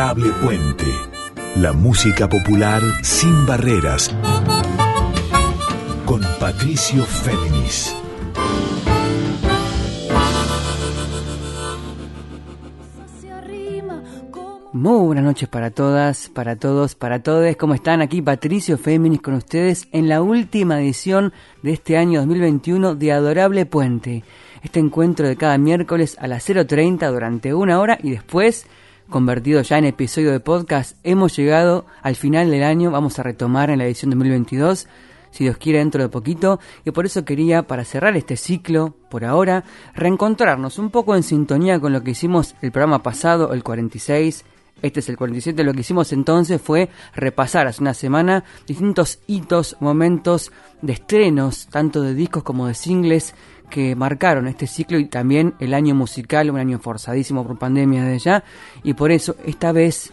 Adorable Puente. La música popular sin barreras. Con Patricio Féminis. Muy buenas noches para todas, para todos, para todos. ¿Cómo están? Aquí Patricio Féminis con ustedes en la última edición de este año 2021 de Adorable Puente. Este encuentro de cada miércoles a las 0.30 durante una hora y después, convertido ya en episodio de podcast, hemos llegado al final del año. Vamos a retomar en la edición 2022 si Dios quiere dentro de poquito, y por eso quería, para cerrar este ciclo, por ahora, reencontrarnos un poco en sintonía con lo que hicimos el programa pasado, el 46, este es el 47. Lo que hicimos entonces fue repasar hace una semana distintos hitos, momentos de estrenos, tanto de discos como de singles, que marcaron este ciclo y también el año musical, un año forzadísimo por pandemia de ya. Y por eso, esta vez,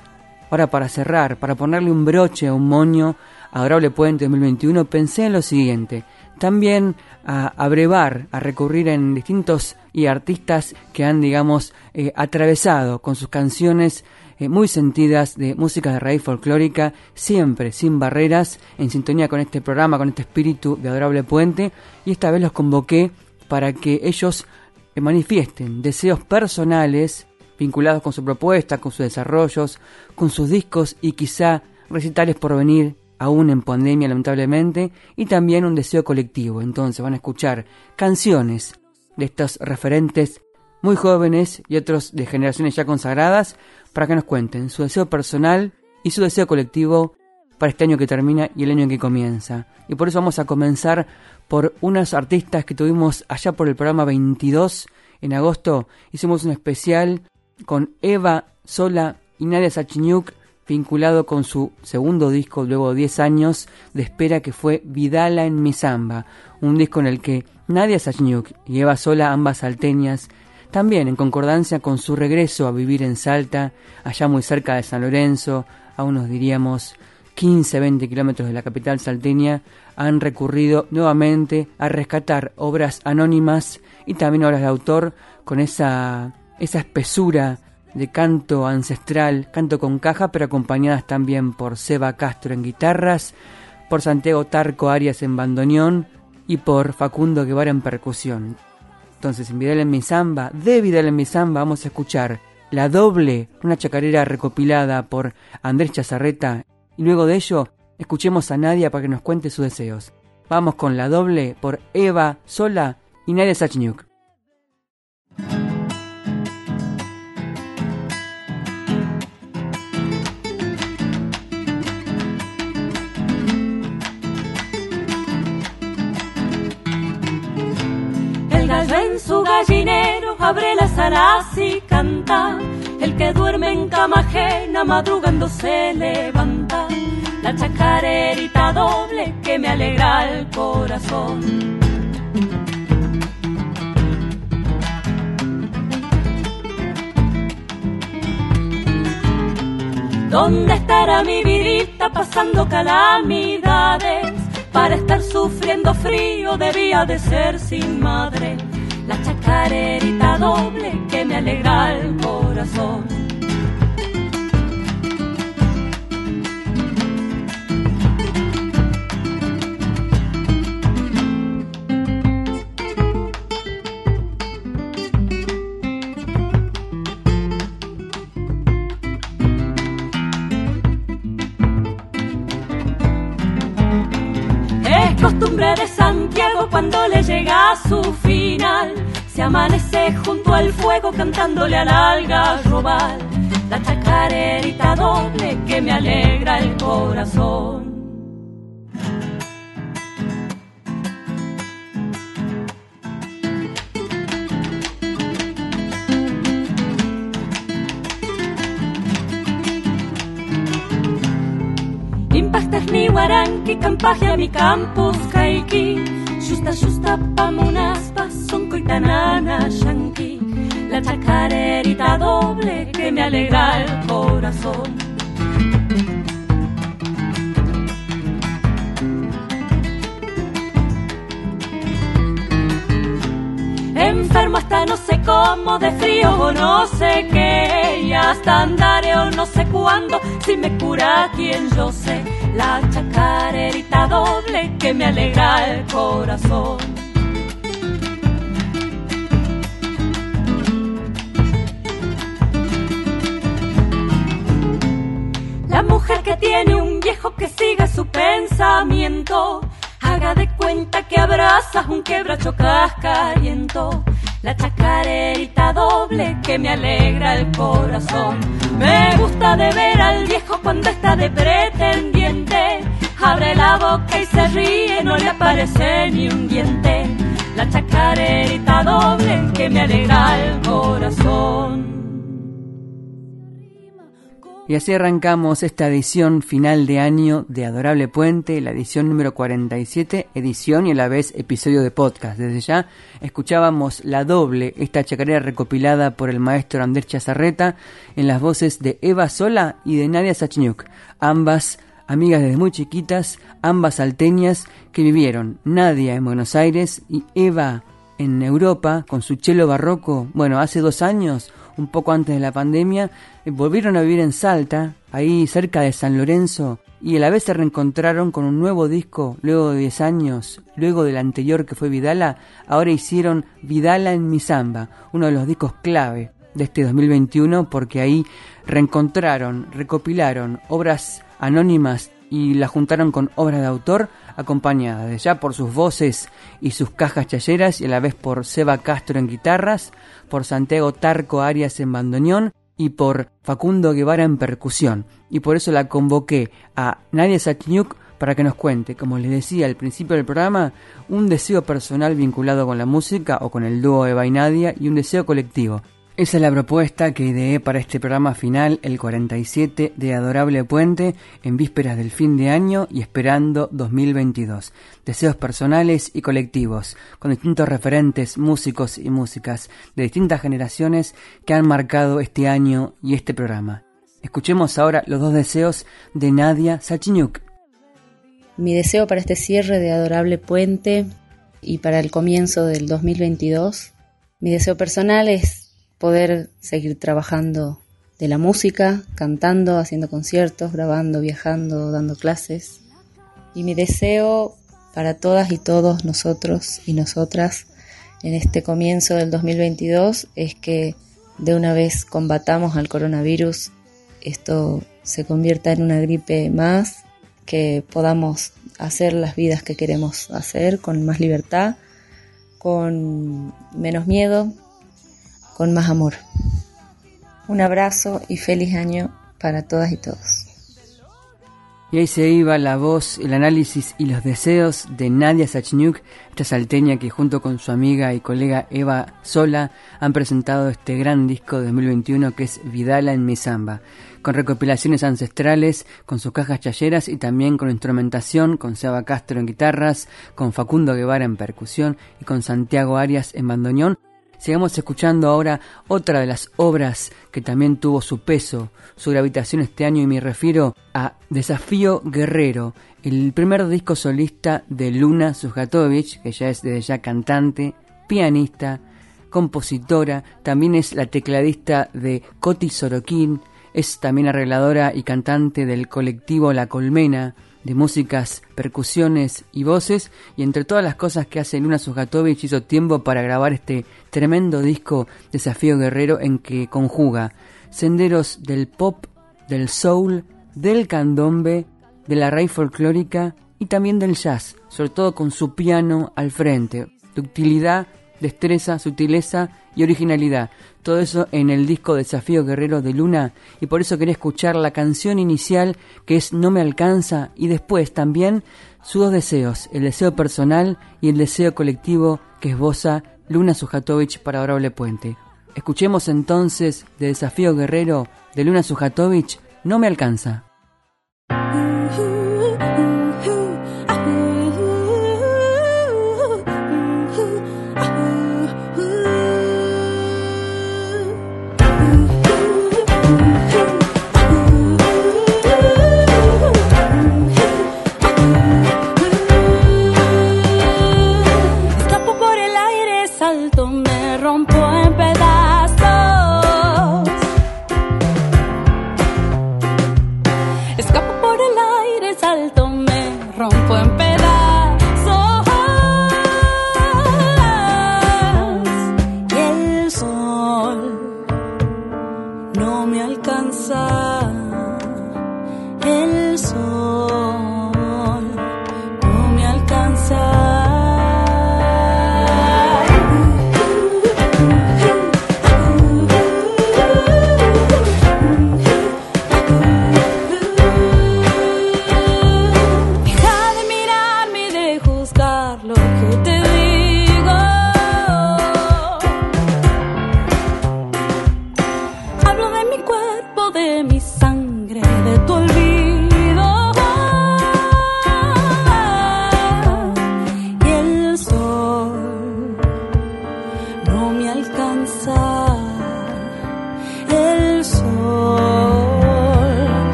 ahora para cerrar, para ponerle un broche a un moño, Adorable Puente 2021, pensé en lo siguiente. También a abrevar, a recurrir en distintos y artistas que han, digamos, eh, atravesado con sus canciones eh, muy sentidas de música de raíz folclórica, siempre sin barreras, en sintonía con este programa, con este espíritu de Adorable Puente, y esta vez los convoqué para que ellos eh, manifiesten deseos personales vinculados con su propuesta, con sus desarrollos, con sus discos y quizá recitales por venir aún en pandemia lamentablemente, y también un deseo colectivo. Entonces van a escuchar canciones de estos referentes muy jóvenes y otros de generaciones ya consagradas para que nos cuenten su deseo personal y su deseo colectivo para este año que termina y el año que comienza. Y por eso vamos a comenzar por unas artistas que tuvimos allá por el programa 22 en agosto. Hicimos un especial con Eva Sola y Nadia Sachiniuk vinculado con su segundo disco luego de 10 años de espera que fue Vidala en mi samba, un disco en el que Nadia Sachniuk y Eva Sola, ambas salteñas, también en concordancia con su regreso a vivir en Salta, allá muy cerca de San Lorenzo, a unos diríamos 15-20 kilómetros de la capital salteña, han recurrido nuevamente a rescatar obras anónimas y también obras de autor con esa, esa espesura de canto ancestral, canto con caja, pero acompañadas también por Seba Castro en guitarras, por Santiago Tarco Arias en bandoneón y por Facundo Guevara en percusión. Entonces, en Vidal en mi samba, de Vidal en mi vamos a escuchar la doble, una chacarera recopilada por Andrés Chazarreta. Y luego de ello, escuchemos a Nadia para que nos cuente sus deseos. Vamos con la doble por Eva Sola y Nadia Sachniuk. en su gallinero abre las alas y canta. El que duerme en cama ajena madrugando se levanta. La chacarerita doble que me alegra el corazón. ¿Dónde estará mi vidita pasando calamidades? Para estar sufriendo frío debía de ser sin madre la chacarerita doble que me alegra el corazón. Junto al fuego cantándole al algarrobal. La chacarerita doble que me alegra el corazón. Impactas ni guaranqui, campaje a mi campus caiki. Justa, justa, pamunaspa, coitanana, yanqui. La chacarerita doble que me alegra el corazón. Enfermo hasta no sé cómo, de frío o no sé qué, y hasta andaré o no sé cuándo, si me cura quien yo sé, la chacarerita doble que me alegra el corazón. Que tiene un viejo que siga su pensamiento, haga de cuenta que abrazas un quebracho cascariento. La chacarerita doble que me alegra el corazón. Me gusta de ver al viejo cuando está de pretendiente. Abre la boca y se ríe, no le aparece ni un diente. La chacarerita doble que me alegra el corazón. Y así arrancamos esta edición final de año de Adorable Puente, la edición número 47, edición y a la vez episodio de podcast. Desde ya escuchábamos la doble, esta chacarera recopilada por el maestro Andrés Chazarreta en las voces de Eva Sola y de Nadia Sachniuk, ambas amigas desde muy chiquitas, ambas salteñas que vivieron, Nadia en Buenos Aires y Eva en Europa con su chelo barroco, bueno, hace dos años un poco antes de la pandemia, eh, volvieron a vivir en Salta, ahí cerca de San Lorenzo, y a la vez se reencontraron con un nuevo disco luego de 10 años, luego del anterior que fue Vidala, ahora hicieron Vidala en mi samba, uno de los discos clave de este 2021 porque ahí reencontraron, recopilaron obras anónimas y las juntaron con obras de autor acompañadas de ya por sus voces y sus cajas chayeras y a la vez por Seba Castro en guitarras, por Santiago Tarco Arias en bandoneón y por Facundo Guevara en percusión. Y por eso la convoqué a Nadia Sachniuk para que nos cuente, como les decía al principio del programa, un deseo personal vinculado con la música o con el dúo Eva y y un deseo colectivo. Esa es la propuesta que ideé para este programa final, el 47 de Adorable Puente, en vísperas del fin de año y esperando 2022. Deseos personales y colectivos, con distintos referentes, músicos y músicas de distintas generaciones que han marcado este año y este programa. Escuchemos ahora los dos deseos de Nadia Sachinyuk. Mi deseo para este cierre de Adorable Puente y para el comienzo del 2022, mi deseo personal es poder seguir trabajando de la música, cantando, haciendo conciertos, grabando, viajando, dando clases. Y mi deseo para todas y todos nosotros y nosotras en este comienzo del 2022 es que de una vez combatamos al coronavirus, esto se convierta en una gripe más, que podamos hacer las vidas que queremos hacer con más libertad, con menos miedo, con más amor. Un abrazo y feliz año para todas y todos. Y ahí se iba la voz, el análisis y los deseos de Nadia Sachniuk, esta salteña que junto con su amiga y colega Eva Sola han presentado este gran disco de 2021 que es Vidala en mi samba, con recopilaciones ancestrales, con sus cajas chayeras y también con instrumentación, con Seba Castro en guitarras, con Facundo Guevara en percusión y con Santiago Arias en bandoneón, Sigamos escuchando ahora otra de las obras que también tuvo su peso, su gravitación este año y me refiero a Desafío Guerrero, el primer disco solista de Luna Sujatovich, que ya es desde ya cantante, pianista, compositora, también es la tecladista de Coti Sorokin, es también arregladora y cantante del colectivo La Colmena, de músicas, percusiones y voces, y entre todas las cosas que hace Luna Sujatovich hizo tiempo para grabar este tremendo disco Desafío Guerrero en que conjuga senderos del pop, del soul, del candombe, de la raíz folclórica y también del jazz, sobre todo con su piano al frente, ductilidad, destreza, sutileza y originalidad. Todo eso en el disco Desafío Guerrero de Luna y por eso quería escuchar la canción inicial que es No me alcanza y después también sus dos deseos, el deseo personal y el deseo colectivo que esboza Luna Sujatovich para Orable Puente. Escuchemos entonces de Desafío Guerrero de Luna Sujatovich No me alcanza.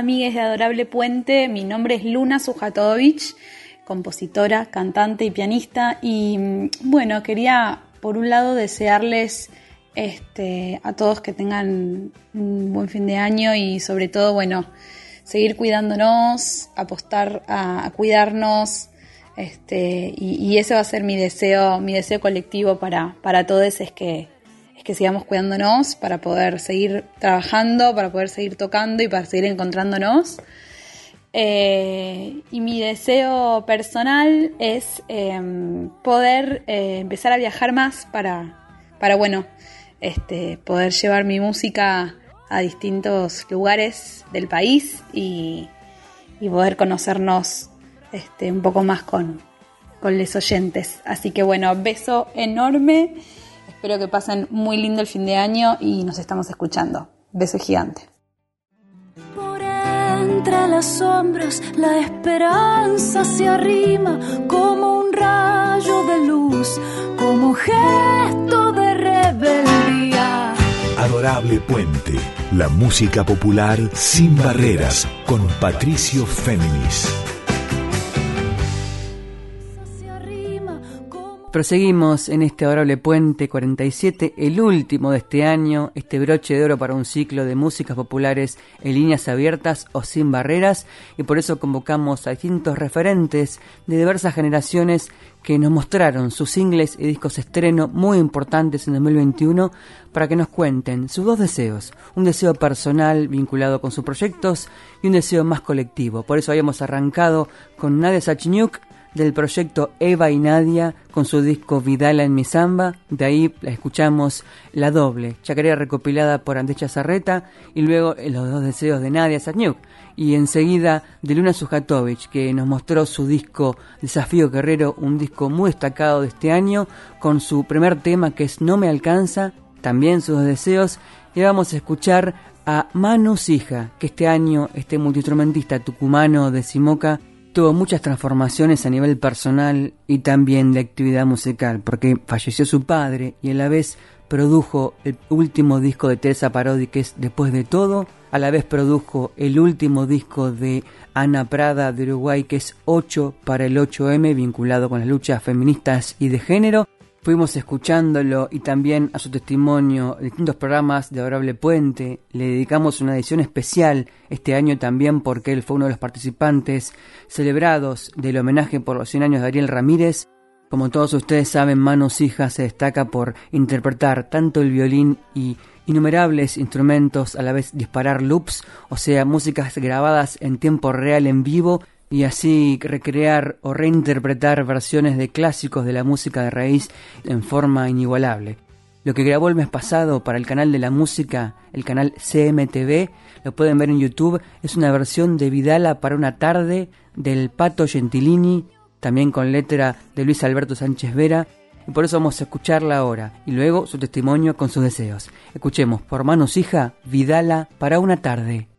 Amigues de Adorable Puente. Mi nombre es Luna Sujatovich, compositora, cantante y pianista. Y mm, bueno, quería por un lado desearles este, a todos que tengan un buen fin de año y sobre todo, bueno, seguir cuidándonos, apostar a, cuidarnos. Este, y, ese va a ser mi deseo, mi deseo colectivo para, para todos, es que es que sigamos cuidándonos para poder seguir trabajando, para poder seguir tocando y para seguir encontrándonos. Eh, y mi deseo personal es em, poder eh, empezar a viajar más para, para bueno, este, poder llevar mi música a distintos lugares del país y, poder conocernos este, un poco más con, con los oyentes. Así que bueno, beso enorme Espero que pasen muy lindo el fin de año y nos estamos escuchando. Beso gigante. Por entre las sombras la esperanza se arrima como un rayo de luz, como gesto de rebeldía. Adorable Puente, la música popular sin barreras con Patricio Féminis. Proseguimos en este adorable puente 47, el último de este año, este broche de oro para un ciclo de músicas populares en líneas abiertas o sin barreras, y por eso convocamos a distintos referentes de diversas generaciones que nos mostraron sus singles y discos estreno muy importantes en 2021 para que nos cuenten sus dos deseos, un deseo personal vinculado con sus proyectos y un deseo más colectivo. Por eso habíamos arrancado con Nadia Sachniuk del proyecto Eva y Nadia con su disco Vidala en mi samba. De ahí la escuchamos la doble, chacarera recopilada por Andecha Zarreta y luego Los dos deseos de Nadia Sarniuk. Y enseguida de Luna Sujatovich, que nos mostró su disco Desafío Guerrero, un disco muy destacado de este año, con su primer tema que es No me alcanza, también sus deseos. Y vamos a escuchar a Manu Sija, que este año, este multiinstrumentista tucumano de Simoca, tuvo muchas transformaciones a nivel personal y también de actividad musical, porque falleció su padre y a la vez produjo el último disco de Teresa Parodi, que es Después de todo, a la vez produjo el último disco de Ana Prada de Uruguay, que es 8 para el 8M, vinculado con las luchas feministas y de género, Fuimos escuchándolo y también a su testimonio en distintos programas de Adorable Puente. Le dedicamos una edición especial este año también porque él fue uno de los participantes celebrados del homenaje por los 100 años de Ariel Ramírez. Como todos ustedes saben, Manos Hijas se destaca por interpretar tanto el violín y innumerables instrumentos, a la vez disparar loops, o sea, músicas grabadas en tiempo real en vivo y así recrear o reinterpretar versiones de clásicos de la música de raíz en forma inigualable. Lo que grabó el mes pasado para el canal de la música, el canal CMTV, lo pueden ver en YouTube, es una versión de Vidala para una tarde del Pato Gentilini, también con letra de Luis Alberto Sánchez Vera, y por eso vamos a escucharla ahora, y luego su testimonio con sus deseos. Escuchemos por manos hija, Vidala para una tarde.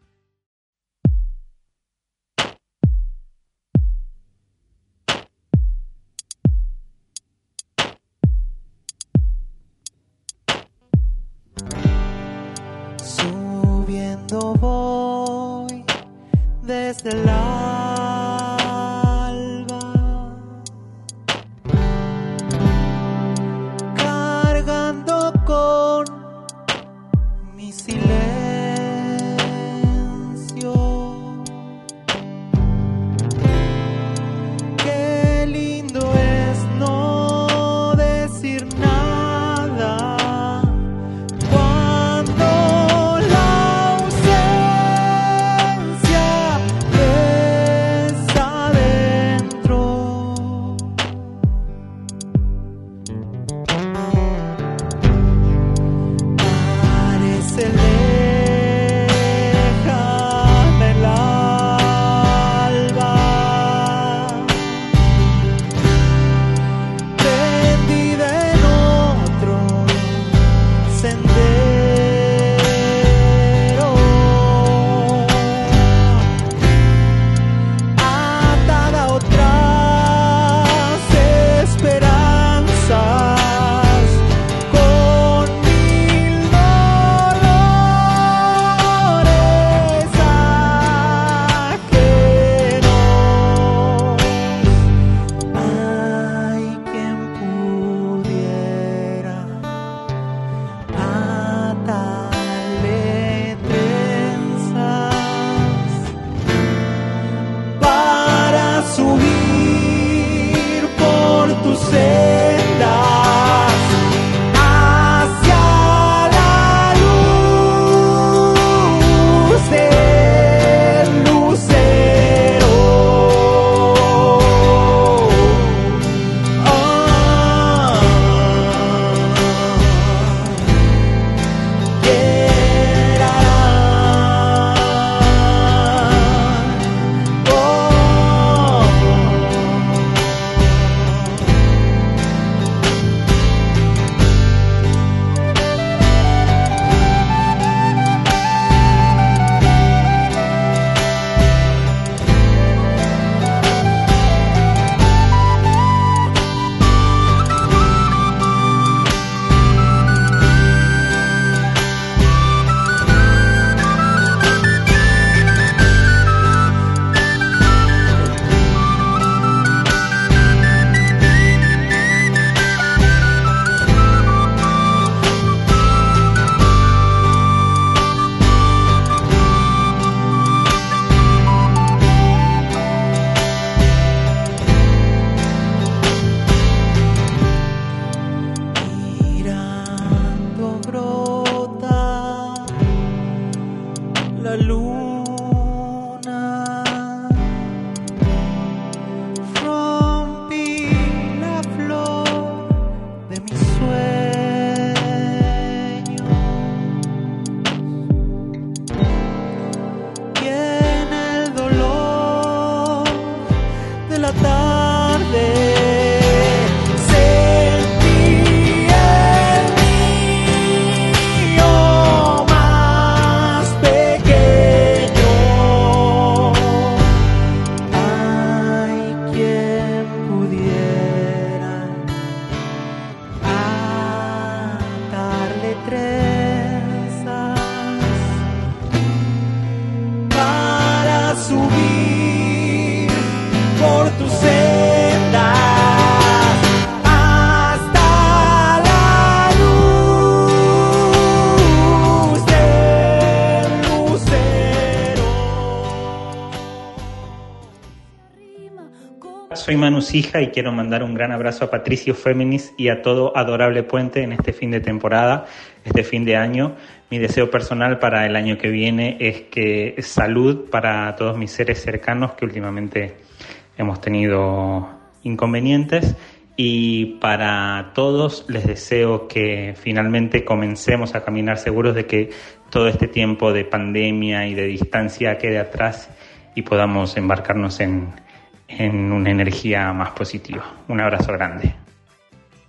Sija y quiero mandar un gran abrazo a Patricio Féminis y a todo Adorable Puente en este fin de temporada, este fin de año. Mi deseo personal para el año que viene es que salud para todos mis seres cercanos que últimamente hemos tenido inconvenientes y para todos les deseo que finalmente comencemos a caminar seguros de que todo este tiempo de pandemia y de distancia quede atrás y podamos embarcarnos en, en una energía más positiva. Un abrazo grande.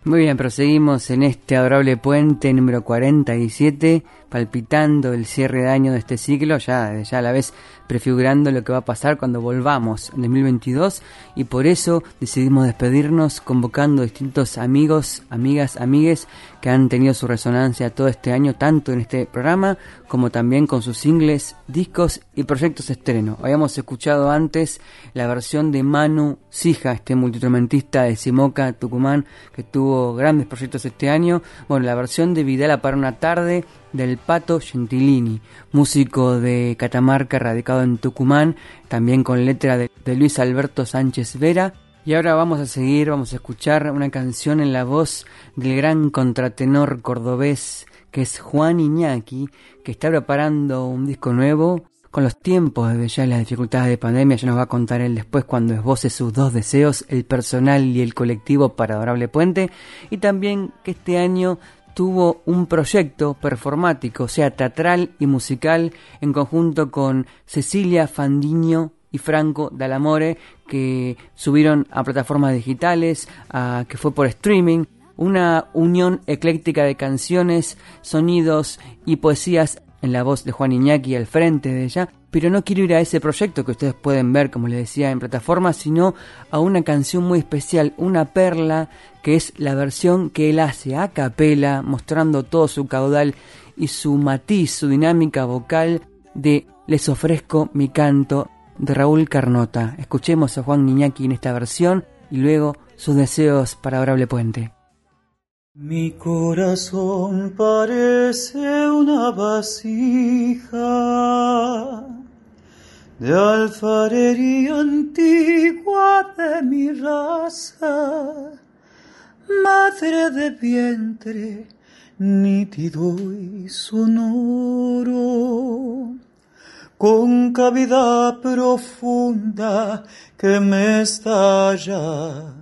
Muy bien, proseguimos en este adorable puente número 47, palpitando el cierre de año de este ciclo, ya, ya a la vez prefigurando lo que va a pasar cuando volvamos en 2022 y por eso decidimos despedirnos convocando distintos amigos, amigas, amigues que han tenido su resonancia todo este año, tanto en este programa como también con sus singles, discos y proyectos estreno. Habíamos escuchado antes la versión de Manu Sija, este multiinstrumentista de Simoca, Tucumán, que tuvo grandes proyectos este año. Bueno, la versión de Vidala para una tarde del Pato Gentilini, músico de Catamarca radicado en Tucumán, también con letra de, de Luis Alberto Sánchez Vera y ahora vamos a seguir, vamos a escuchar una canción en la voz del gran contratenor cordobés que es Juan Iñaki, que está preparando un disco nuevo con los tiempos de ya las dificultades de pandemia, ya nos va a contar él después cuando esboce sus dos deseos, el personal y el colectivo para Adorable Puente, y también que este año tuvo un proyecto performático, o sea, teatral y musical, en conjunto con Cecilia Fandiño y Franco Dalamore que subieron a plataformas digitales, a, que fue por streaming, una unión ecléctica de canciones, sonidos y poesías en la voz de Juan Iñaki al frente de ella, pero no quiero ir a ese proyecto que ustedes pueden ver, como les decía, en plataformas, sino a una canción muy especial, una perla, que es la versión que él hace a capela, mostrando todo su caudal y su matiz, su dinámica vocal de Les ofrezco mi canto de Raúl Carnota. Escuchemos a Juan Niñaki en esta versión y luego sus deseos para Adorable Puente. Mi corazón parece una vasija de alfarería antigua de mi raza, madre de vientre nítido y sonoro con cavidad profunda que me estalla.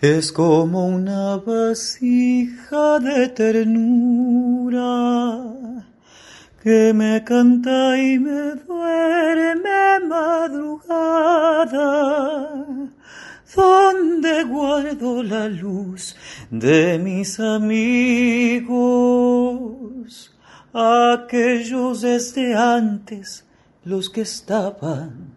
Es como una vasija de ternura que me canta y me duerme madrugada, donde guardo la luz de mis amigos aquellos desde antes, los que estaban,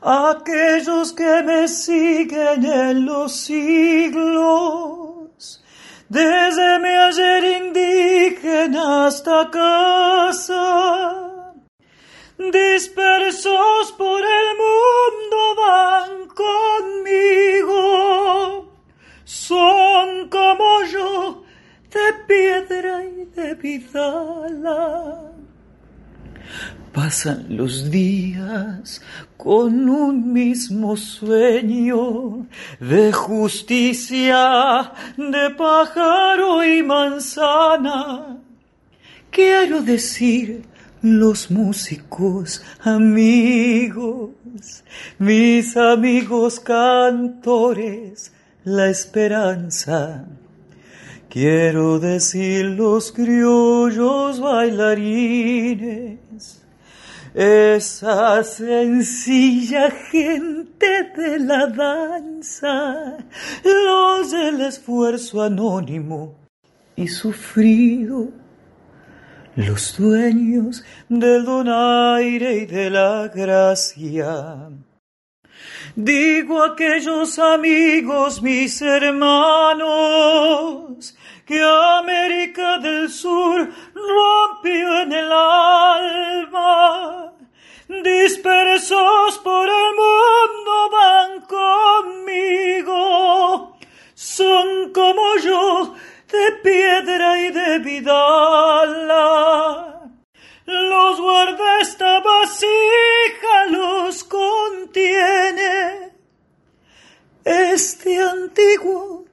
aquellos que me siguen en los siglos, desde mi ayer indígena hasta casa, dispersos por el mundo van conmigo, son como yo, de piedra y de vidala. Pasan los días con un mismo sueño de justicia, de pájaro y manzana. Quiero decir, los músicos amigos, mis amigos cantores, la esperanza Quiero decir los criollos bailarines, esa sencilla gente de la danza, los del esfuerzo anónimo y sufrido, los dueños del donaire y de la gracia. Digo aquellos amigos, mis hermanos, que América del Sur rompió en el alma. Dispersos por el mundo van conmigo, son como yo, de piedra y de vidala. Los guarda esta vasija, los contiene este antiguo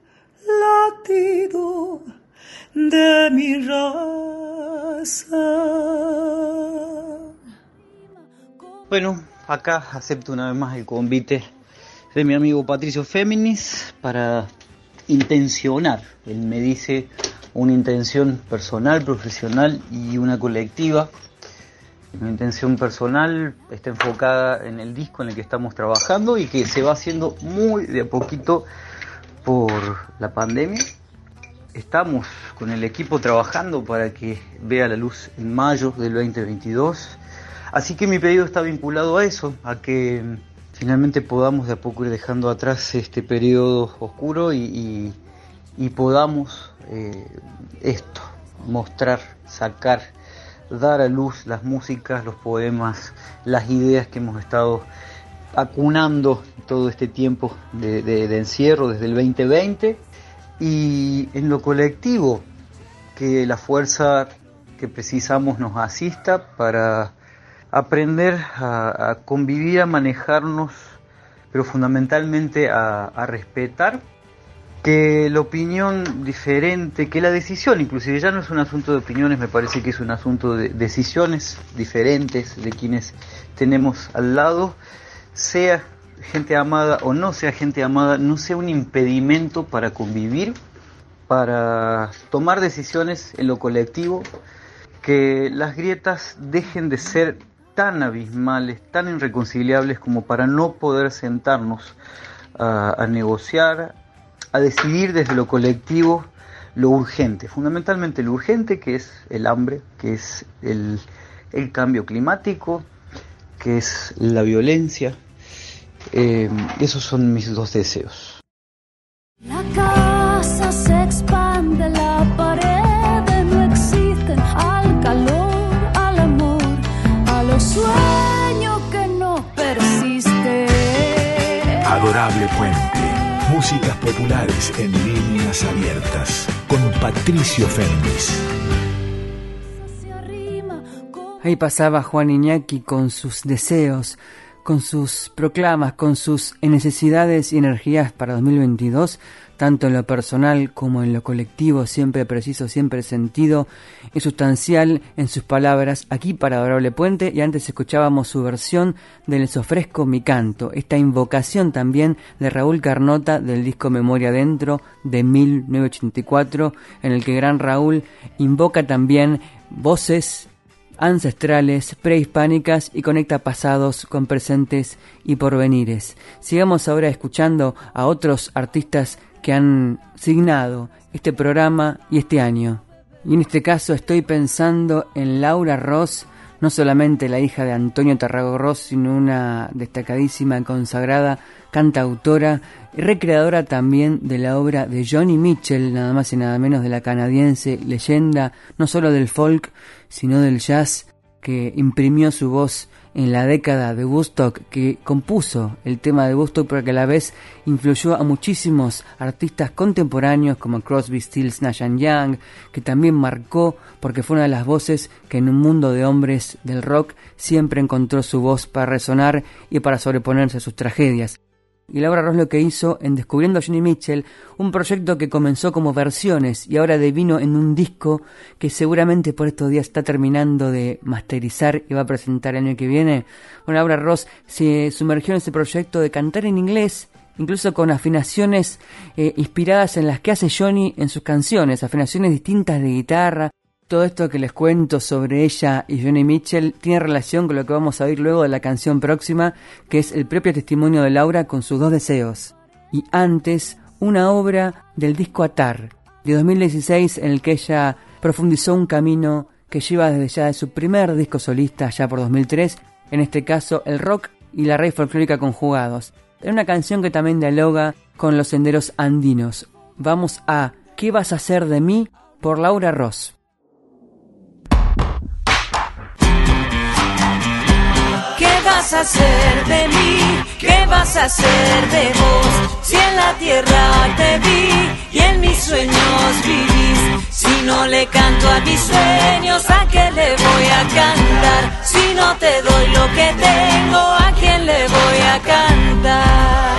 latido de mi raza. Bueno, acá acepto una vez más el convite de mi amigo Patricio Féminis para intencionar. Él me dice una intención personal, profesional y una colectiva. Mi intención personal está enfocada en el disco en el que estamos trabajando y que se va haciendo muy de a poquito por la pandemia. Estamos con el equipo trabajando para que vea la luz en mayo del 2022. Así que mi pedido está vinculado a eso, a que finalmente podamos de a poco ir dejando atrás este periodo oscuro y, podamos eh, esto, mostrar, sacar, dar a luz las músicas, los poemas, las ideas que hemos estado acunando todo este tiempo de, encierro desde el 2020 y en lo colectivo que la fuerza que precisamos nos asista para aprender a, convivir, a manejarnos, pero fundamentalmente a, respetar que la opinión diferente, que la decisión, inclusive ya no es un asunto de opiniones, me parece que es un asunto de decisiones diferentes de quienes tenemos al lado, sea gente amada o no sea gente amada, no sea un impedimento para convivir, para tomar decisiones en lo colectivo, que las grietas dejen de ser tan abismales, tan irreconciliables como para no poder sentarnos a, negociar, a decidir desde lo colectivo lo urgente, fundamentalmente lo urgente que es el hambre, que es el, cambio climático, que es la violencia. Eh, esos son mis dos deseos. La casa se expande, la pared no existen al calor sueño que no persiste. Adorable Puente. Músicas populares en líneas abiertas. Con Patricio Fernández. Ahí pasaba Juan Iñaki con sus deseos, con sus proclamas, con sus necesidades y energías para 2022 tanto en lo personal como en lo colectivo, siempre preciso, siempre sentido y sustancial en sus palabras, aquí para Adorable Puente, y antes escuchábamos su versión de Les ofrezco mi canto, esta invocación también de Raúl Carnota del disco Memoria Dentro de 1984, en el que gran Raúl invoca también voces ancestrales, prehispánicas y conecta pasados con presentes y porvenires. Sigamos ahora escuchando a otros artistas que han signado este programa y este año. Y en este caso estoy pensando en Laura Ross, no solamente la hija de Antonio Tarrago Ross, sino una destacadísima, consagrada cantautora y recreadora también de la obra de Johnny Mitchell, nada más y nada menos de la canadiense leyenda, no solo del folk, sino del jazz, que imprimió su voz en la década de Woodstock, que compuso el tema de Woodstock, pero que a la vez influyó a muchísimos artistas contemporáneos como Crosby, Stills, Nash Young, que también marcó porque fue una de las voces que en un mundo de hombres del rock siempre encontró su voz para resonar y para sobreponerse a sus tragedias. Y Laura Ross lo que hizo en Descubriendo a Johnny Mitchell, un proyecto que comenzó como versiones y ahora devino en un disco que seguramente por estos días está terminando de masterizar y va a presentar el año que viene. Bueno, Laura Ross se sumergió en ese proyecto de cantar en inglés, incluso con afinaciones eh, inspiradas en las que hace Johnny en sus canciones, afinaciones distintas de guitarra, todo esto que les cuento sobre ella y Johnny Mitchell tiene relación con lo que vamos a oír luego de la canción próxima, que es el propio testimonio de Laura con sus dos deseos. Y antes, una obra del disco Atar, de 2016, en el que ella profundizó un camino que lleva desde ya de su primer disco solista, ya por 2003, en este caso el rock y la raíz folclórica conjugados. Es una canción que también dialoga con los senderos andinos. Vamos a ¿Qué vas a hacer de mí? por Laura Ross. Vas a hacer de mí? ¿Qué vas a hacer de vos? Si en la tierra te vi y en mis sueños vivís. Si no le canto a mis sueños, ¿a qué le voy a cantar? Si no te doy lo que tengo, ¿a quién le voy a cantar?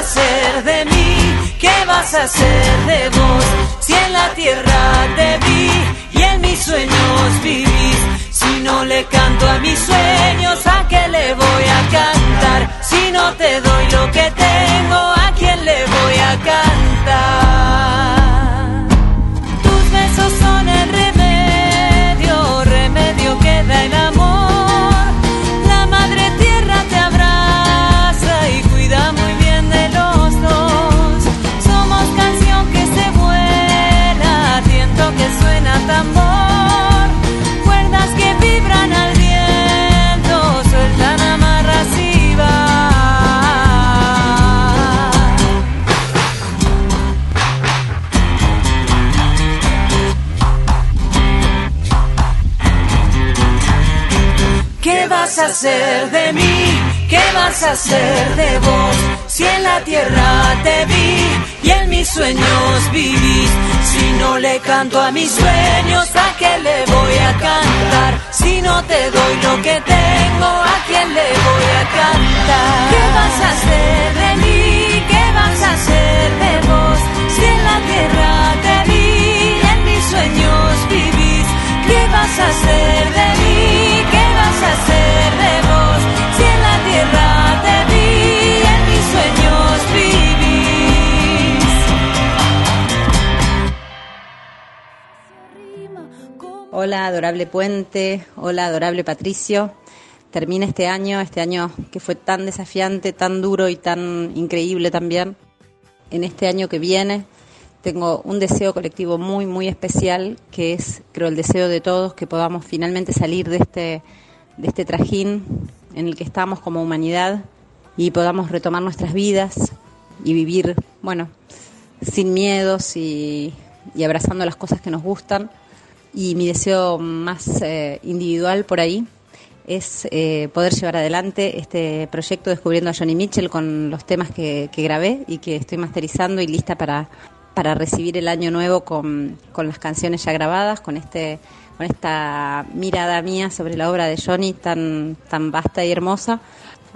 Hacer de mí? ¿Qué vas a hacer de vos? Si en la tierra te vi y en mis sueños vivís. Si no le canto a mis sueños, ¿a qué le voy a cantar? Si no te doy lo que tengo, ¿a quién le voy a cantar? A hacer de mí? ¿Qué vas a hacer de vos? Si en la tierra te vi y en mis sueños vivís. Si no le canto a mis sueños, ¿a qué le voy a cantar? Si no te doy lo que tengo, ¿a quién le voy a cantar? ¿Qué vas a hacer de mí? ¿Qué vas a hacer de vos? Si en la tierra te vi y en mis sueños vivís. ¿Qué vas a hacer de mí? ¿Qué vas? Hola, adorable Puente. Hola, adorable Patricio. Termina este año, este año que fue tan desafiante, tan duro y tan increíble también. En este año que viene tengo un deseo colectivo muy, muy especial, que es, creo, el deseo de todos, que podamos finalmente salir de este, de este trajín en el que estamos como humanidad y podamos retomar nuestras vidas y vivir, bueno, sin miedos y, y abrazando las cosas que nos gustan. Y mi deseo más eh, individual por ahí es eh, poder llevar adelante este proyecto Descubriendo a Johnny Mitchell con los temas que, grabé y que estoy masterizando y lista para, para recibir el año nuevo con, con, las canciones ya grabadas, con este con esta mirada mía sobre la obra de Johnny tan, tan vasta y hermosa.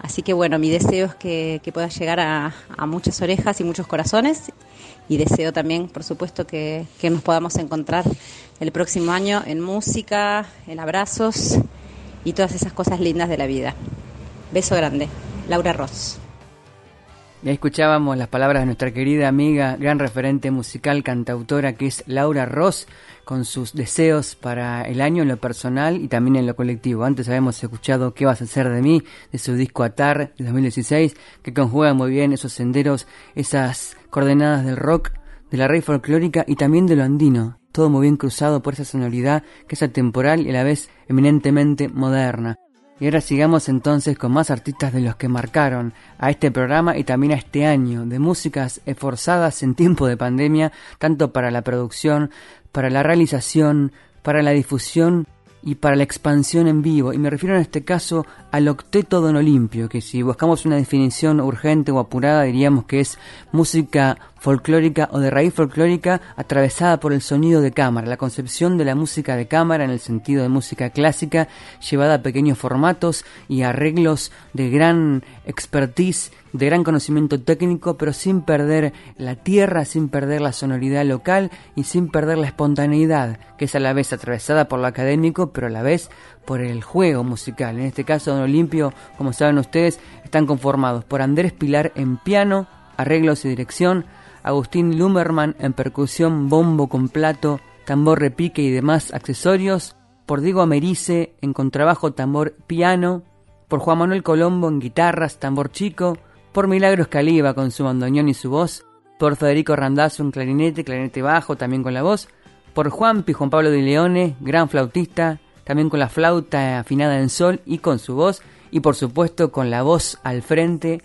Así que bueno, mi deseo es que, que pueda llegar a, muchas orejas y muchos corazones y deseo también, por supuesto, que, que nos podamos encontrar el próximo año en música, en abrazos y todas esas cosas lindas de la vida. Beso grande. Laura Ross. Escuchábamos las palabras de nuestra querida amiga, gran referente musical, cantautora, que es Laura Ross, con sus deseos para el año en lo personal y también en lo colectivo. Antes habíamos escuchado ¿Qué vas a hacer de mí? de su disco Atar de 2016, que conjuga muy bien esos senderos, esas coordenadas del rock, de la rey folclórica y también de lo andino. Todo muy bien cruzado por esa sonoridad que es atemporal y a la vez eminentemente moderna. Y ahora sigamos entonces con más artistas de los que marcaron a este programa y también a este año de músicas esforzadas en tiempo de pandemia, tanto para la producción, para la realización, para la difusión y para la expansión en vivo. Y me refiero en este caso al octeto don Olimpio, que si buscamos una definición urgente o apurada diríamos que es música folclórica o de raíz folclórica atravesada por el sonido de cámara, la concepción de la música de cámara en el sentido de música clásica llevada a pequeños formatos y arreglos de gran expertise de gran conocimiento técnico, pero sin perder la tierra, sin perder la sonoridad local y sin perder la espontaneidad, que es a la vez atravesada por lo académico, pero a la vez por el juego musical. En este caso, Don Olimpio, como saben ustedes, están conformados por Andrés Pilar en piano, arreglos y dirección, Agustín Lumerman en percusión, bombo con plato, tambor repique y demás accesorios, por Diego Americe en contrabajo, tambor, piano, por Juan Manuel Colombo en guitarras, tambor chico, por Milagros Caliba con su bandoneón y su voz, por Federico Randazzo en clarinete, clarinete bajo, también con la voz, por Juan Juan Pablo de Leone, gran flautista, también con la flauta afinada en sol y con su voz, y por supuesto con la voz al frente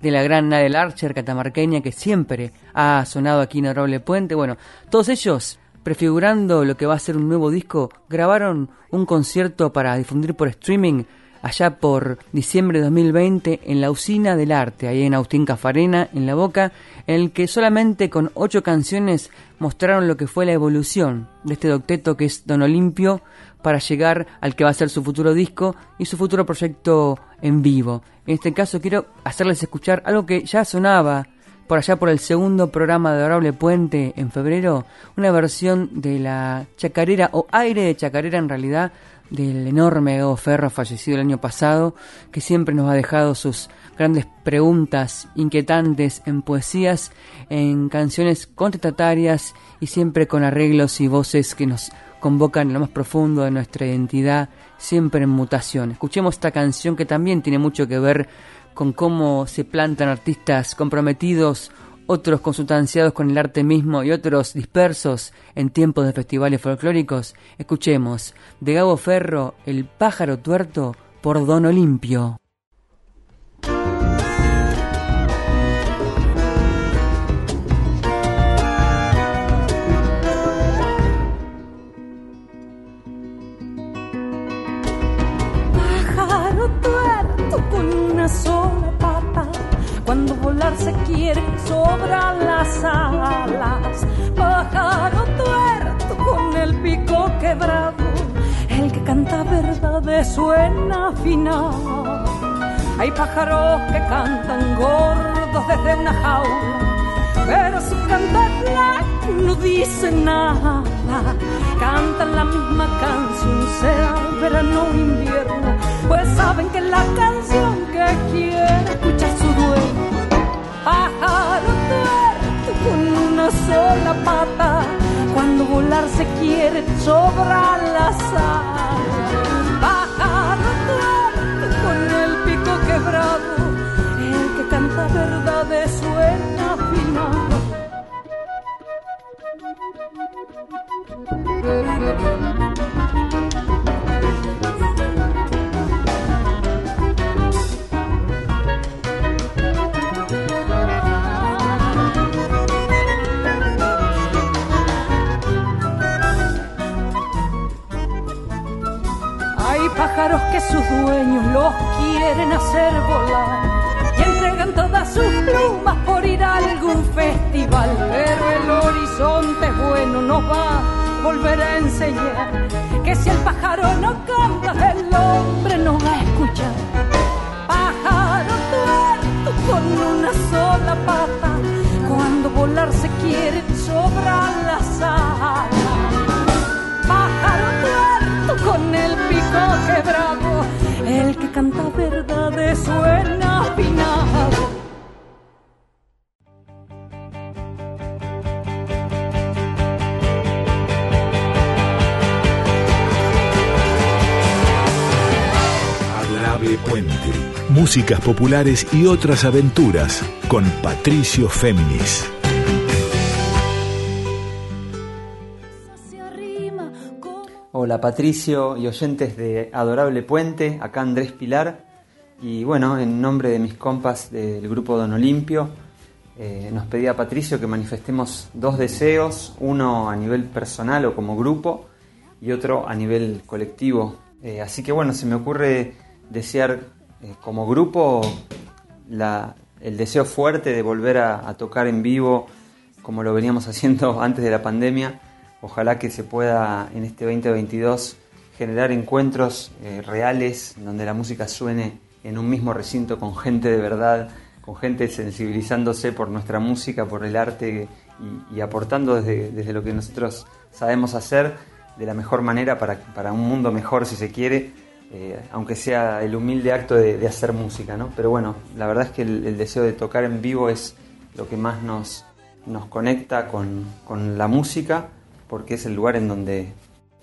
de la gran Nadel Archer catamarqueña que siempre ha sonado aquí en Roble Puente. Bueno, todos ellos, prefigurando lo que va a ser un nuevo disco, grabaron un concierto para difundir por streaming allá por diciembre de 2020 en la Usina del Arte, ahí en Austín Cafarena, en La Boca, en el que solamente con ocho canciones mostraron lo que fue la evolución de este docteto que es Don Olimpio para llegar al que va a ser su futuro disco y su futuro proyecto en vivo. En este caso quiero hacerles escuchar algo que ya sonaba por allá por el segundo programa de Adorable Puente en febrero, una versión de la chacarera o aire de chacarera en realidad del enorme Gabo Ferro fallecido el año pasado, que siempre nos ha dejado sus grandes preguntas inquietantes en poesías, en canciones contestatarias y siempre con arreglos y voces que nos convocan en lo más profundo de nuestra identidad, siempre en mutación. Escuchemos esta canción que también tiene mucho que ver con cómo se plantan artistas comprometidos, otros consustanciados con el arte mismo y otros dispersos en tiempos de festivales folclóricos. Escuchemos de Gabo Ferro, El pájaro tuerto por Don Olimpio. Cuando volar se quiere sobra las alas. Pájaro tuerto con el pico quebrado, el que canta verdades suena final. Hay pájaros que cantan gordos desde una jaula, pero su cantar no dice nada. Cantan la misma canción, sea verano o invierno, pues saben que la canción que quiere escuchar su dueño pájaro tuerto con una sola pata. Cuando volar se quiere sobra las alas. Pájaro tuerto con el pico quebrado. El que canta verdades suena final. Sus dueños los quieren hacer volar y entregan todas sus plumas por ir a algún festival. Pero el horizonte bueno nos va a volver a enseñar que si el pájaro no canta, el hombre no va a escuchar. Pájaro tuerto con una sola pata, verdades suena afinado. Adorable Puente. Músicas populares y otras aventuras con Patricio Féminis. Hola Patricio y oyentes de Adorable Puente, acá Andrés Pilar. Y bueno, en nombre de mis compas del grupo Don Olimpio, eh, nos pedía Patricio que manifestemos dos deseos, uno a nivel personal o como grupo y otro a nivel colectivo. Eh, así que bueno, se me ocurre desear eh, como grupo el deseo fuerte de volver a, a tocar en vivo como lo veníamos haciendo antes de la pandemia Ojalá que se pueda en este 2022 generar encuentros reales donde la música suene en un mismo recinto con gente de verdad, con gente sensibilizándose por nuestra música, por el arte y, y aportando desde, desde, lo que nosotros sabemos hacer de la mejor manera para, para un mundo mejor si se quiere, eh, aunque sea el humilde acto de, de, hacer música. ¿no? Pero bueno, la verdad es que el, el, deseo de tocar en vivo es lo que más nos, nos conecta con, con la música porque es el lugar en donde,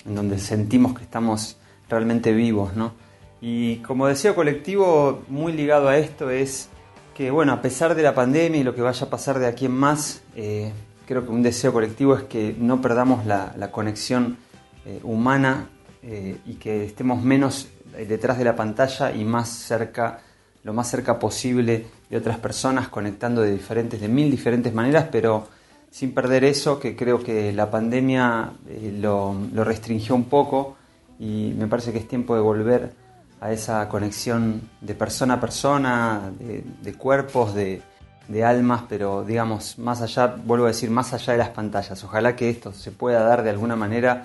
en donde sentimos que estamos realmente vivos, ¿no? Y como deseo colectivo, muy ligado a esto es que, bueno, a pesar de la pandemia y lo que vaya a pasar de aquí en más, eh, creo que un deseo colectivo es que no perdamos la, conexión eh, humana eh, y que estemos menos detrás de la pantalla y más cerca, lo más cerca posible de otras personas, conectando de diferentes, de mil diferentes maneras, pero sin perder eso, que creo que la pandemia lo, lo, restringió un poco y me parece que es tiempo de volver a esa conexión de persona a persona, de, de cuerpos, de, almas, pero digamos, más allá, vuelvo a decir, más allá de las pantallas. Ojalá que esto se pueda dar de alguna manera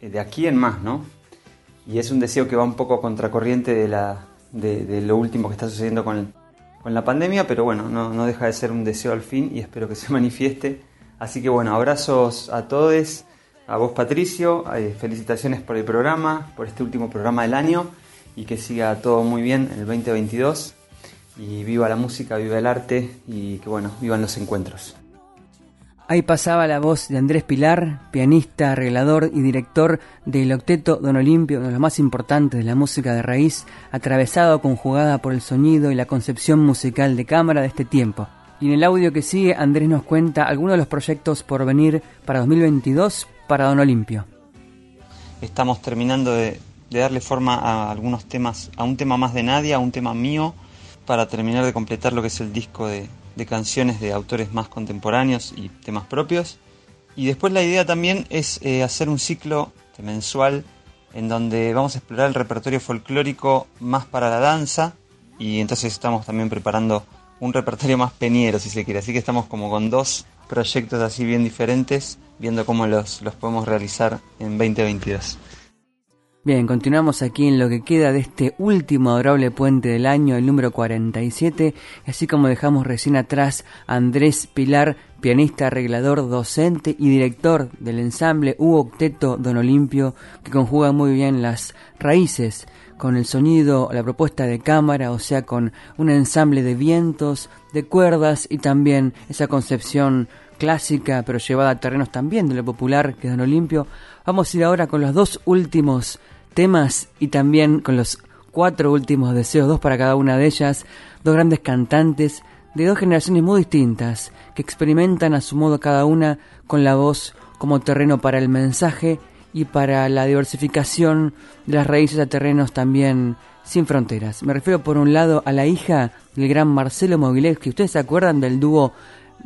eh, de aquí en más, ¿no? Y es un deseo que va un poco contracorriente de, de, lo último que está sucediendo con, con la pandemia, pero bueno, no, no deja de ser un deseo al fin y espero que se manifieste. Así que bueno, abrazos a todos, a vos Patricio, eh, felicitaciones por el programa, por este último programa del año y que siga todo muy bien en el 2022 y viva la música, viva el arte y que bueno, vivan los encuentros. Ahí pasaba la voz de Andrés Pilar, pianista, arreglador y director del octeto Don Olimpio, uno de los más importantes de la música de raíz, atravesado conjugada por el sonido y la concepción musical de cámara de este tiempo. Y en el audio que sigue, Andrés nos cuenta algunos de los proyectos por venir para 2022 para Don Olimpio. Estamos terminando de, de darle forma a algunos temas, a un tema más de Nadia, a un tema mío, para terminar de completar lo que es el disco de, canciones de autores más contemporáneos y temas propios. Y después la idea también es eh, hacer un ciclo mensual en donde vamos a explorar el repertorio folclórico más para la danza y entonces estamos también preparando un repertorio más peñero si se quiere. Así que estamos como con dos proyectos así bien diferentes viendo cómo los, los podemos realizar en 2022. Bien, continuamos aquí en lo que queda de este último adorable puente del año, el número 47, así como dejamos recién atrás a Andrés Pilar, pianista, arreglador, docente y director del ensamble Hugo Octeto Don Olimpio, que conjuga muy bien las raíces con el sonido, la propuesta de cámara, o sea, con un ensamble de vientos, de cuerdas y también esa concepción clásica, pero llevada a terrenos también de lo popular que es Don Olimpio. Vamos a ir ahora con los dos últimos temas y también con los cuatro últimos deseos, dos para cada una de ellas, dos grandes cantantes de dos generaciones muy distintas, que experimentan a su modo cada una con la voz como terreno para el mensaje y para la diversificación de las raíces a terrenos también sin fronteras. Me refiero por un lado a la hija del gran Marcelo Mogilevsky. ¿Ustedes se acuerdan del dúo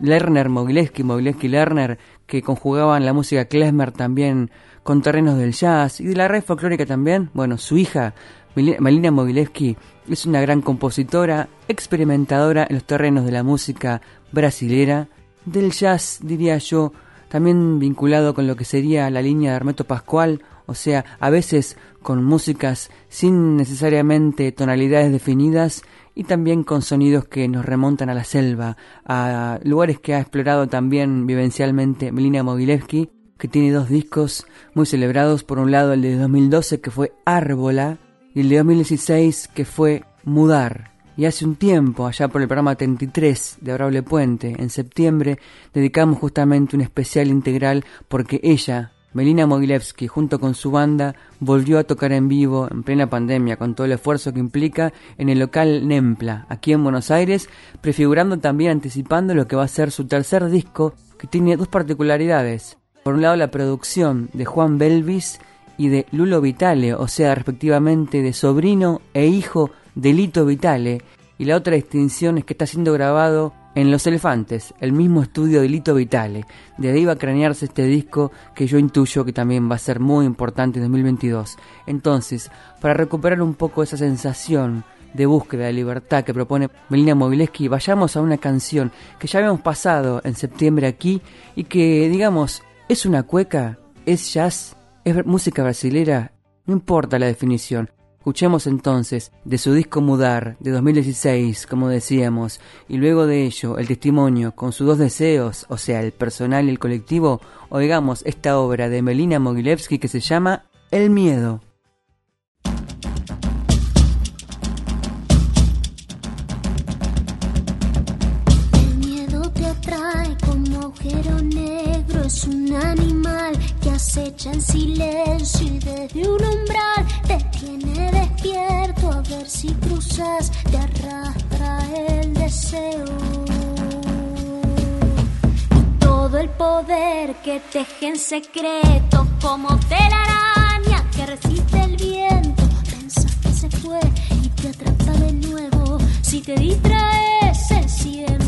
Lerner-Mogilevsky, Mogilevsky-Lerner, que conjugaban la música klezmer también con terrenos del jazz y de la red folclórica también. Bueno, su hija, Malina Mogilevsky, es una gran compositora, experimentadora en los terrenos de la música brasilera, del jazz, diría yo, también vinculado con lo que sería la línea de Hermeto Pascual, o sea, a veces con músicas sin necesariamente tonalidades definidas y también con sonidos que nos remontan a la selva, a lugares que ha explorado también vivencialmente Melina Mogilevsky que tiene dos discos muy celebrados. Por un lado el de 2012 que fue Árbola y el de 2016 que fue Mudar. Y hace un tiempo, allá por el programa 33 de Abrable Puente, en septiembre, dedicamos justamente un especial integral porque ella, Melina Mogilevsky, junto con su banda, volvió a tocar en vivo en plena pandemia, con todo el esfuerzo que implica, en el local Nempla, aquí en Buenos Aires, prefigurando también, anticipando lo que va a ser su tercer disco, que tiene dos particularidades. Por un lado la producción de Juan Belvis y de Lulo Vitale, o sea, respectivamente de sobrino e hijo de Lito Vitale, y la otra distinción es que está siendo grabado en Los Elefantes, el mismo estudio de Lito Vitale. De ahí va a cranearse este disco que yo intuyo que también va a ser muy importante en 2022. Entonces, para recuperar un poco esa sensación de búsqueda de libertad que propone Melina Mobileski, vayamos a una canción que ya habíamos pasado en septiembre aquí y que, digamos, ¿Es una cueca? ¿Es jazz? ¿Es música brasilera? No importa la definición. Escuchemos entonces de su disco Mudar de 2016, como decíamos, y luego de ello el testimonio con sus dos deseos, o sea, el personal y el colectivo, oigamos esta obra de Melina Mogilevsky que se llama El miedo. En silencio y desde un umbral te tiene despierto a ver si cruzas, te arrastra el deseo. Y todo el poder que teje en secreto como telaraña que resiste el viento. Pensas que se fue y te atrapa de nuevo. Si te distraes, él siempre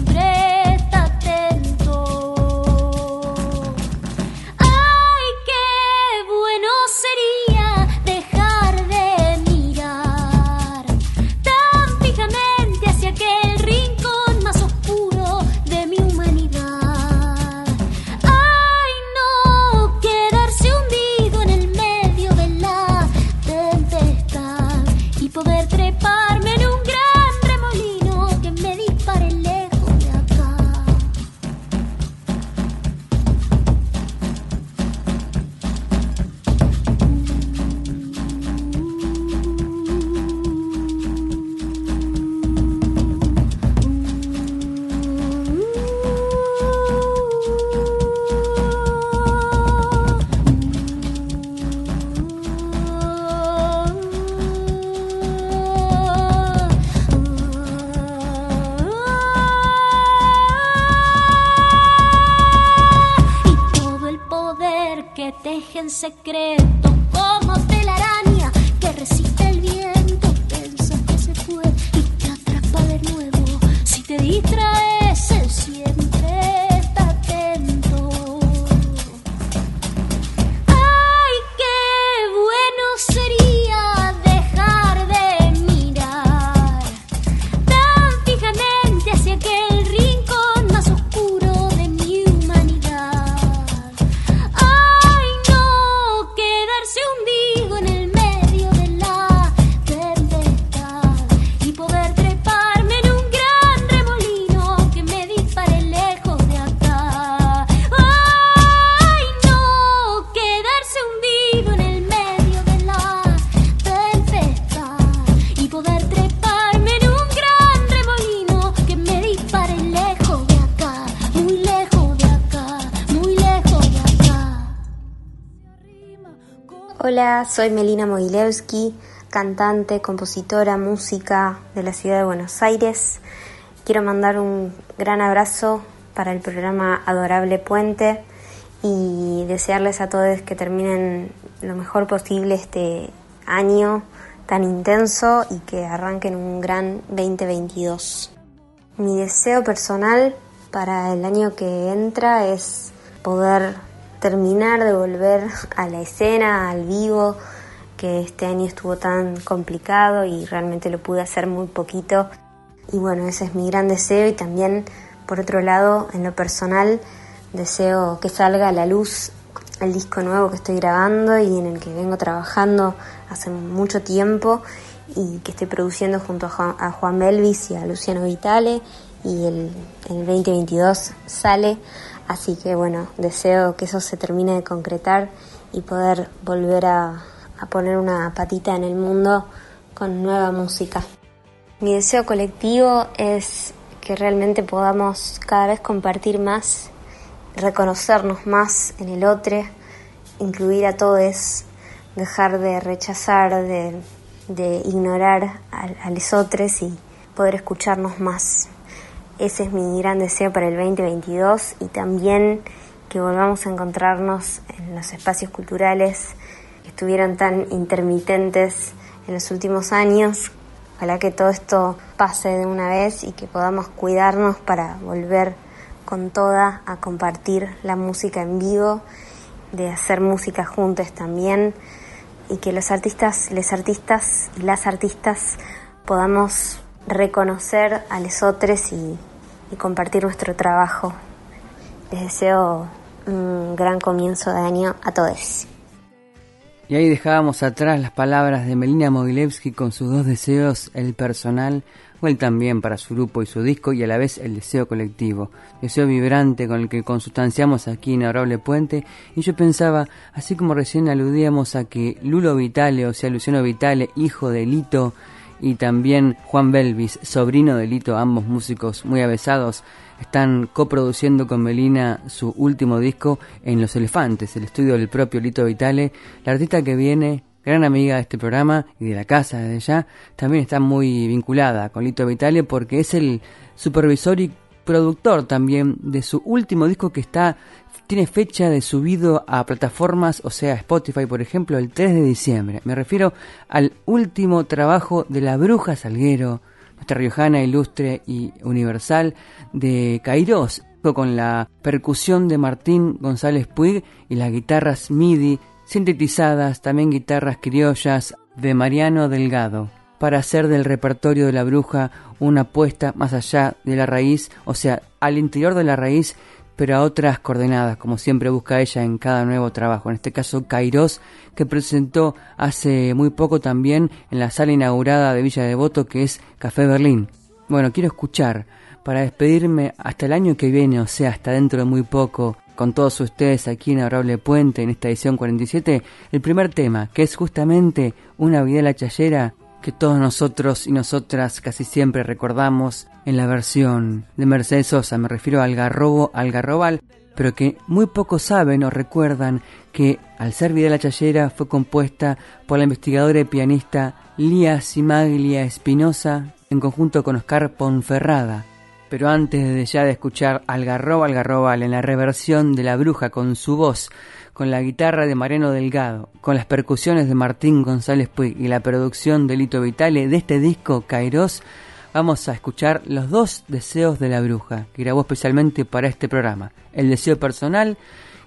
Soy Melina Mogilewski, cantante, compositora, música de la ciudad de Buenos Aires. Quiero mandar un gran abrazo para el programa Adorable Puente y desearles a todos que terminen lo mejor posible este año tan intenso y que arranquen un gran 2022. Mi deseo personal para el año que entra es poder terminar de volver a la escena, al vivo, que este año estuvo tan complicado y realmente lo pude hacer muy poquito. Y bueno, ese es mi gran deseo y también, por otro lado, en lo personal, deseo que salga a la luz el disco nuevo que estoy grabando y en el que vengo trabajando hace mucho tiempo y que estoy produciendo junto a Juan, Belvis y a Luciano Vitale y el, el 2022 sale, así que bueno, deseo que eso se termine de concretar y poder volver a, poner una patita en el mundo con nueva música. Mi deseo colectivo es que realmente podamos cada vez compartir más, reconocernos más en el otro, incluir a todos, dejar de rechazar, de, de ignorar a, a los otros y poder escucharnos más. Ese es mi gran deseo para el 2022 y también que volvamos a encontrarnos en los espacios culturales que estuvieron tan intermitentes en los últimos años. Ojalá que todo esto pase de una vez y que podamos cuidarnos para volver con toda a compartir la música en vivo, de hacer música juntos también y que los artistas, les artistas y las artistas podamos reconocer a los otros y, y compartir nuestro trabajo. Les deseo un gran comienzo de año a todos. Y ahí dejábamos atrás las palabras de Melina Mogilevsky con sus dos deseos, el personal o el también para su grupo y su disco y a la vez el deseo colectivo, deseo vibrante con el que consustanciamos aquí en Adorable Puente y yo pensaba, así como recién aludíamos a que Lulo Vitale, o sea Luciano Vitale, hijo de Lito, y también Juan Belvis, sobrino de Lito, ambos músicos muy avesados, están coproduciendo con Melina su último disco en Los Elefantes, el estudio del propio Lito Vitale, la artista que viene, gran amiga de este programa y de la casa desde ya, también está muy vinculada con Lito Vitale porque es el supervisor y productor también de su último disco que está tiene fecha de subido a plataformas, o sea, Spotify, por ejemplo, el 3 de diciembre. Me refiero al último trabajo de la Bruja Salguero, nuestra riojana ilustre y universal de Kairos, con la percusión de Martín González Puig y las guitarras MIDI sintetizadas, también guitarras criollas de Mariano Delgado, para hacer del repertorio de la bruja una apuesta más allá de la raíz, o sea, al interior de la raíz, pero a otras coordenadas, como siempre busca ella en cada nuevo trabajo. En este caso, Kairos, que presentó hace muy poco también en la sala inaugurada de Villa Devoto, que es Café Berlín. Bueno, quiero escuchar para despedirme hasta el año que viene, o sea, hasta dentro de muy poco, con todos ustedes aquí en Adorable Puente, en esta edición 47, el primer tema, que es justamente una la chayera que todos nosotros y nosotras casi siempre recordamos en la versión de Mercedes Sosa, me refiero al garrobo, al garrobal, pero que muy pocos saben o recuerdan que al ser la Chayera fue compuesta por la investigadora y pianista Lía Simaglia Espinosa en conjunto con Oscar Ponferrada. Pero antes de ya de escuchar Algarroba Algarrobal en la reversión de La Bruja con su voz, con la guitarra de Mariano Delgado, con las percusiones de Martín González Puig y la producción de Lito Vitale de este disco Kairos, vamos a escuchar los dos deseos de la bruja que grabó especialmente para este programa, el deseo personal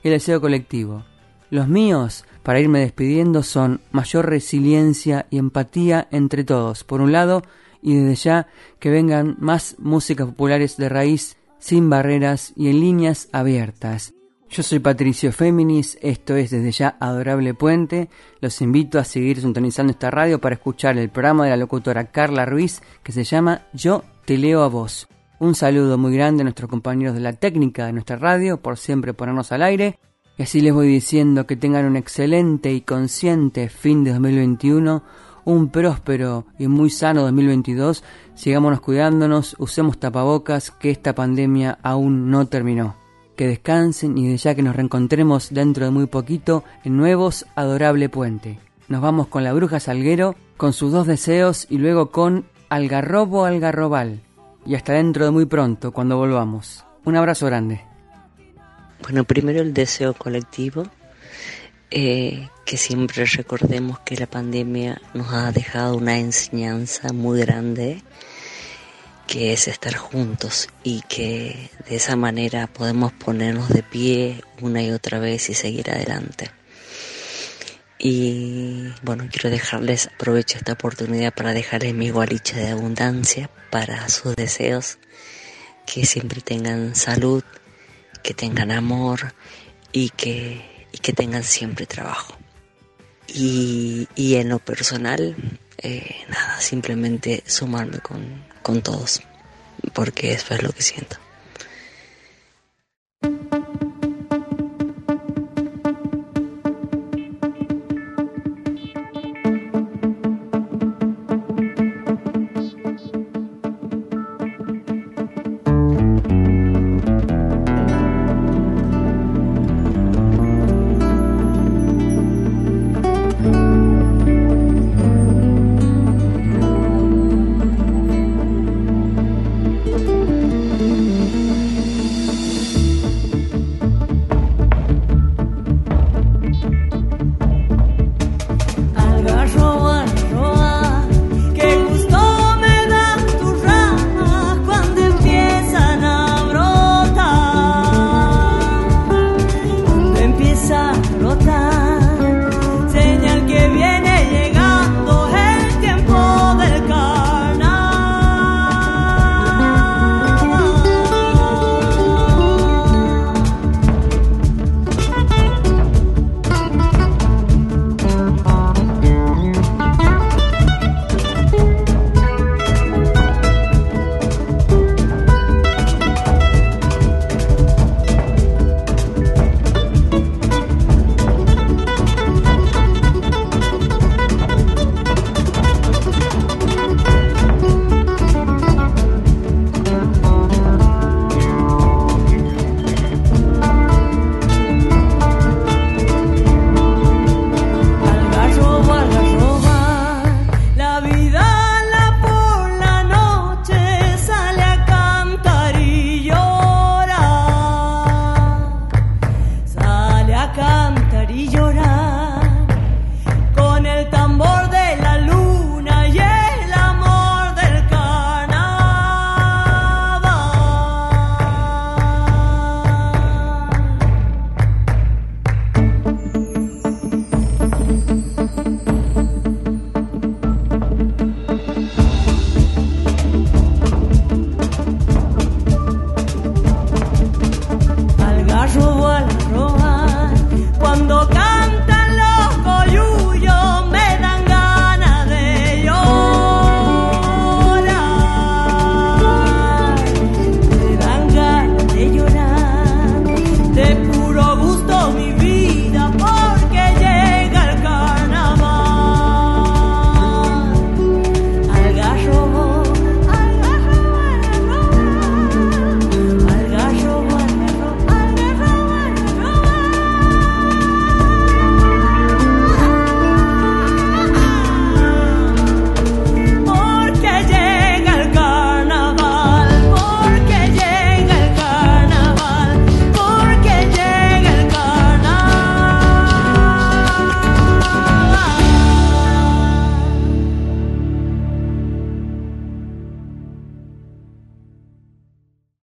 y el deseo colectivo. Los míos, para irme despidiendo, son mayor resiliencia y empatía entre todos, por un lado, y desde ya que vengan más músicas populares de raíz sin barreras y en líneas abiertas. Yo soy Patricio Féminis, esto es desde ya Adorable Puente. Los invito a seguir sintonizando esta radio para escuchar el programa de la locutora Carla Ruiz que se llama Yo te leo a vos. Un saludo muy grande a nuestros compañeros de la técnica de nuestra radio por siempre ponernos al aire. Y así les voy diciendo que tengan un excelente y consciente fin de 2021 un próspero y muy sano 2022. Sigámonos cuidándonos, usemos tapabocas, que esta pandemia aún no terminó. Que descansen y de ya que nos reencontremos dentro de muy poquito en Nuevos Adorable Puente. Nos vamos con la bruja Salguero, con sus dos deseos y luego con Algarrobo Algarrobal. Y hasta dentro de muy pronto, cuando volvamos. Un abrazo grande. Bueno, primero el deseo colectivo eh, que siempre recordemos que la pandemia nos ha dejado una enseñanza muy grande, que es estar juntos y que de esa manera podemos ponernos de pie una y otra vez y seguir adelante. Y bueno, quiero dejarles, aprovecho esta oportunidad para dejarles mi gualicha de abundancia para sus deseos, que siempre tengan salud, que tengan amor y que y que tengan siempre trabajo. Y, y en lo personal, eh, nada, simplemente sumarme con, con todos, porque eso es lo que siento.